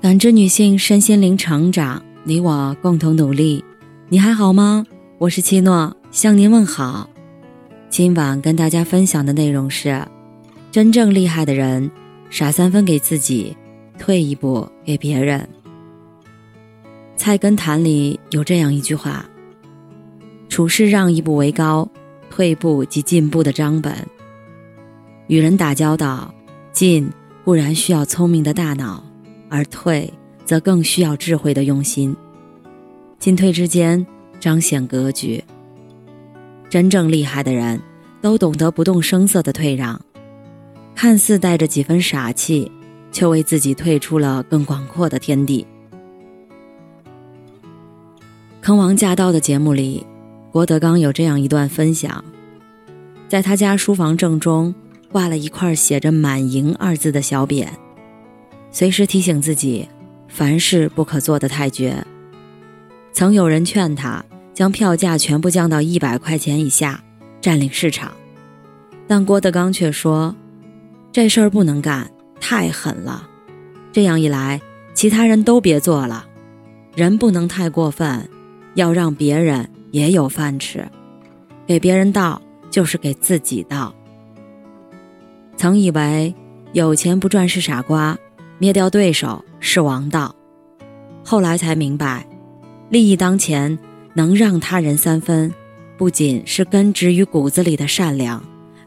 感知女性身心灵成长，你我共同努力。你还好吗？我是七诺，向您问好。今晚跟大家分享的内容是：真正厉害的人，傻三分给自己，退一步给别人。《菜根谭》里有这样一句话：“处事让一步为高，退步即进步的章本。”与人打交道，进固然需要聪明的大脑，而退则更需要智慧的用心。进退之间彰显格局。真正厉害的人，都懂得不动声色的退让，看似带着几分傻气，却为自己退出了更广阔的天地。《坑王驾到》的节目里，郭德纲有这样一段分享：在他家书房正中挂了一块写着“满盈”二字的小匾，随时提醒自己凡事不可做得太绝。曾有人劝他将票价全部降到一百块钱以下，占领市场，但郭德纲却说：“这事儿不能干，太狠了。这样一来，其他人都别做了。人不能太过分。”要让别人也有饭吃，给别人倒就是给自己倒。曾以为有钱不赚是傻瓜，灭掉对手是王道，后来才明白，利益当前能让他人三分，不仅是根植于骨子里的善良，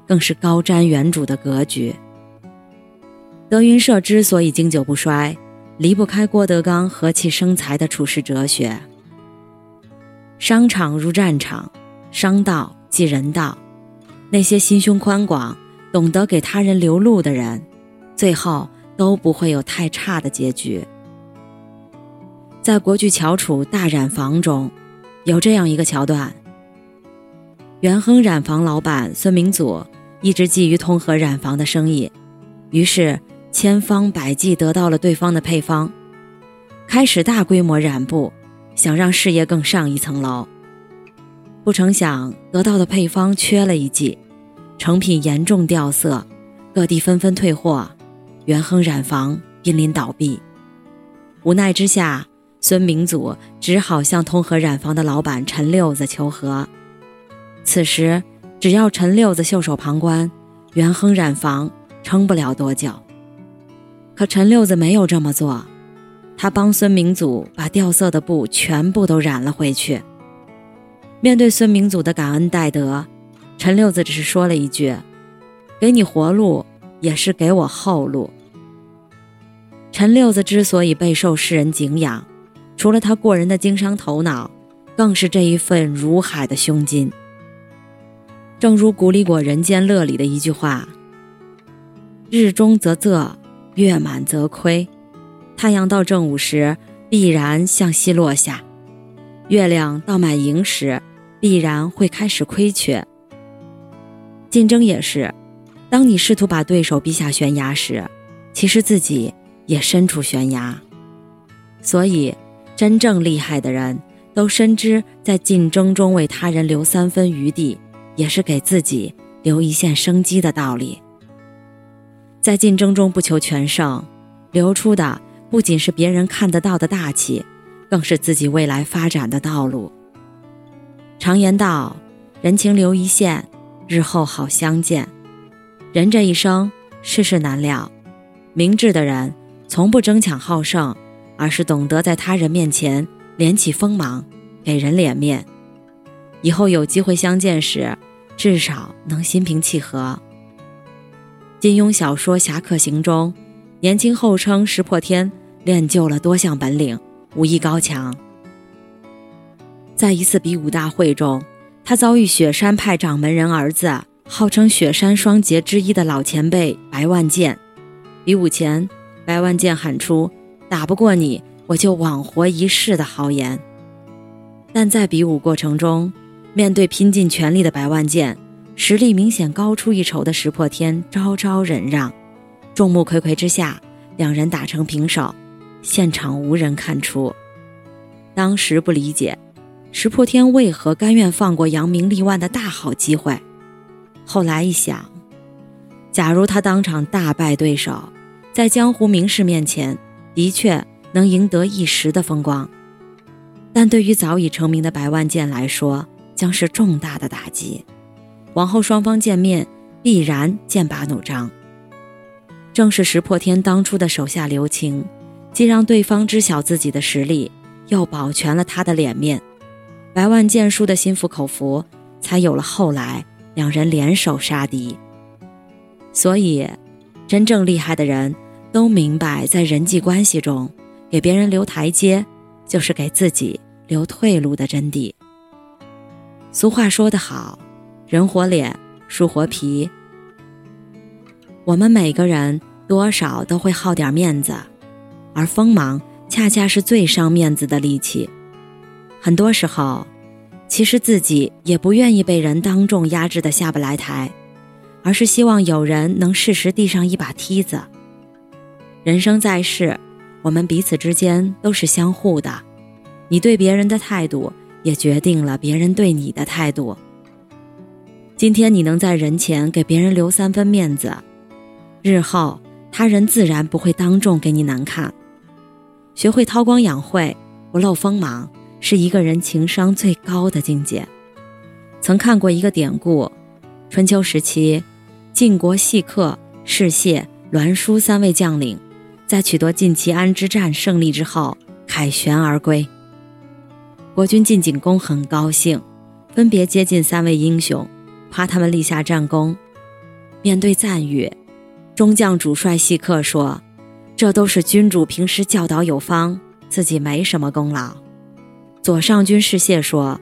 更是高瞻远瞩的格局。德云社之所以经久不衰，离不开郭德纲和气生财的处世哲学。商场如战场，商道即人道。那些心胸宽广、懂得给他人留路的人，最后都不会有太差的结局。在国剧翘楚大染坊中，有这样一个桥段：元亨染坊老板孙明祖一直觊觎通和染坊的生意，于是千方百计得到了对方的配方，开始大规模染布。想让事业更上一层楼，不成想得到的配方缺了一剂，成品严重掉色，各地纷纷退货，元亨染坊濒临倒闭。无奈之下，孙明祖只好向通和染坊的老板陈六子求和。此时，只要陈六子袖手旁观，元亨染坊撑不了多久。可陈六子没有这么做。他帮孙明祖把掉色的布全部都染了回去。面对孙明祖的感恩戴德，陈六子只是说了一句：“给你活路，也是给我后路。”陈六子之所以备受世人敬仰，除了他过人的经商头脑，更是这一份如海的胸襟。正如古里果《人间乐》里的一句话：“日中则仄，月满则亏。”太阳到正午时，必然向西落下；月亮到满盈时，必然会开始亏缺。竞争也是，当你试图把对手逼下悬崖时，其实自己也身处悬崖。所以，真正厉害的人都深知，在竞争中为他人留三分余地，也是给自己留一线生机的道理。在竞争中不求全胜，留出的。不仅是别人看得到的大气，更是自己未来发展的道路。常言道：“人情留一线，日后好相见。”人这一生，世事难料。明智的人从不争强好胜，而是懂得在他人面前敛起锋芒，给人脸面。以后有机会相见时，至少能心平气和。金庸小说《侠客行》中，年轻后称石破天。练就了多项本领，武艺高强。在一次比武大会中，他遭遇雪山派掌门人儿子，号称雪山双杰之一的老前辈白万剑。比武前，白万剑喊出“打不过你，我就枉活一世”的豪言。但在比武过程中，面对拼尽全力的白万剑，实力明显高出一筹的石破天招招忍让，众目睽睽之下，两人打成平手。现场无人看出，当时不理解石破天为何甘愿放过扬名立万的大好机会。后来一想，假如他当场大败对手，在江湖名士面前，的确能赢得一时的风光，但对于早已成名的白万剑来说，将是重大的打击。往后双方见面，必然剑拔弩张。正是石破天当初的手下留情，既让对方知晓自己的实力，又保全了他的脸面。白万剑输得心服口服，才有了后来两人联手杀敌。所以，真正厉害的人都明白，在人际关系中，给别人留台阶，就是给自己留退路的真谛。俗话说得好，“人活脸，树活皮。”我们每个人多少都会好点面子，而锋芒恰恰是最伤面子的利器。很多时候，其实自己也不愿意被人当众压制的下不来台，而是希望有人能适时递上一把梯子。人生在世，我们彼此之间都是相互的，你对别人的态度，也决定了别人对你的态度。今天你能在人前给别人留三分面子。日后，他人自然不会当众给你难看。学会韬光养晦，不露锋芒，是一个人情商最高的境界。曾看过一个典故：春秋时期，晋国细客、士燮、栾书三位将领，在取得晋齐安之战胜利之后，凯旋而归。国君晋景公很高兴，分别接近三位英雄，夸他们立下战功。面对赞誉。中将主帅细客说：“这都是君主平时教导有方，自己没什么功劳。”左上军士燮说：“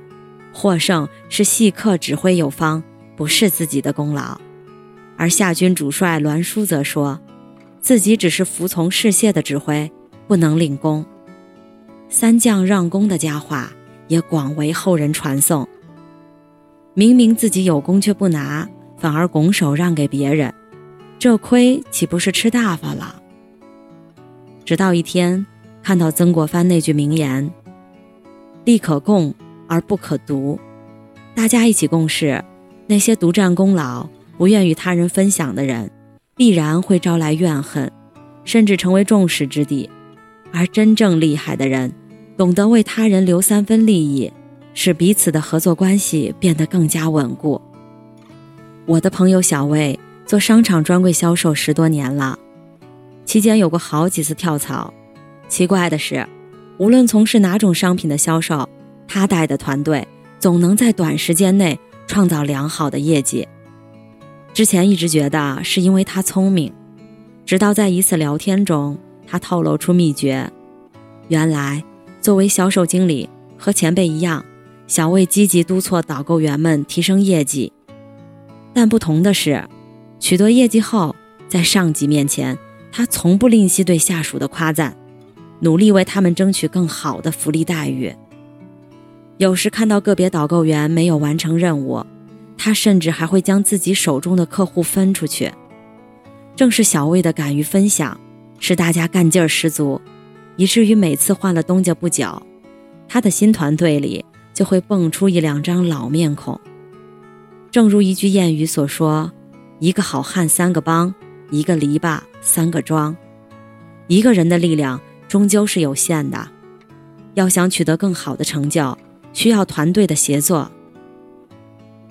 获胜是细客指挥有方，不是自己的功劳。”而下军主帅栾书则说：“自己只是服从士燮的指挥，不能领功。”三将让功的佳话也广为后人传颂。明明自己有功却不拿，反而拱手让给别人。这亏岂不是吃大发了？直到一天，看到曾国藩那句名言：“利可共而不可独。”大家一起共事，那些独占功劳、不愿与他人分享的人，必然会招来怨恨，甚至成为众矢之的。而真正厉害的人，懂得为他人留三分利益，使彼此的合作关系变得更加稳固。我的朋友小魏。做商场专柜销售十多年了，期间有过好几次跳槽。奇怪的是，无论从事哪种商品的销售，他带的团队总能在短时间内创造良好的业绩。之前一直觉得是因为他聪明，直到在一次聊天中，他透露出秘诀：原来作为销售经理，和前辈一样，小魏积极督促导购员们提升业绩，但不同的是。取得业绩后，在上级面前，他从不吝惜对下属的夸赞，努力为他们争取更好的福利待遇。有时看到个别导购员没有完成任务，他甚至还会将自己手中的客户分出去。正是小魏的敢于分享，使大家干劲儿十足，以至于每次换了东家不久，他的新团队里就会蹦出一两张老面孔。正如一句谚语所说。一个好汉三个帮，一个篱笆三个桩。一个人的力量终究是有限的，要想取得更好的成就，需要团队的协作。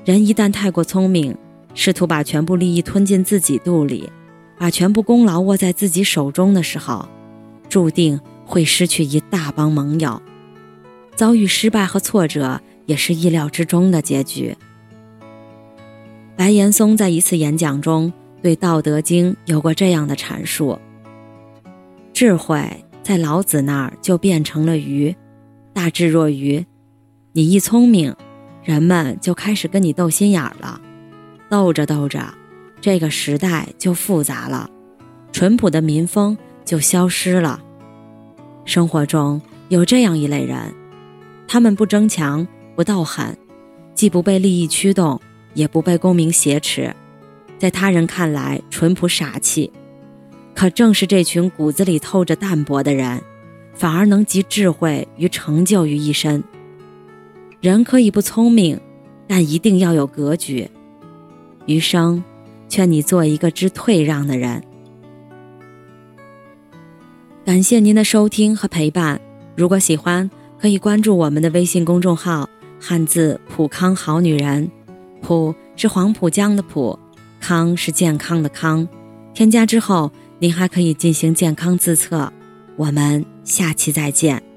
人一旦太过聪明，试图把全部利益吞进自己肚里，把全部功劳握在自己手中的时候，注定会失去一大帮盟友，遭遇失败和挫折也是意料之中的结局。白岩松在一次演讲中对《道德经》有过这样的阐述：智慧在老子那儿就变成了鱼，大智若愚。你一聪明，人们就开始跟你斗心眼儿了，斗着斗着，这个时代就复杂了，淳朴的民风就消失了。生活中有这样一类人，他们不争强，不斗狠，既不被利益驱动。也不被功名挟持，在他人看来淳朴傻气，可正是这群骨子里透着淡泊的人反而能集智慧与成就于一身。人可以不聪明但一定要有格局。余生劝你做一个知退让的人。感谢您的收听和陪伴如果喜欢可以关注我们的微信公众号汉字普康好女人普是黄浦江的浦康是健康的康。添加之后您还可以进行健康自测。我们下期再见。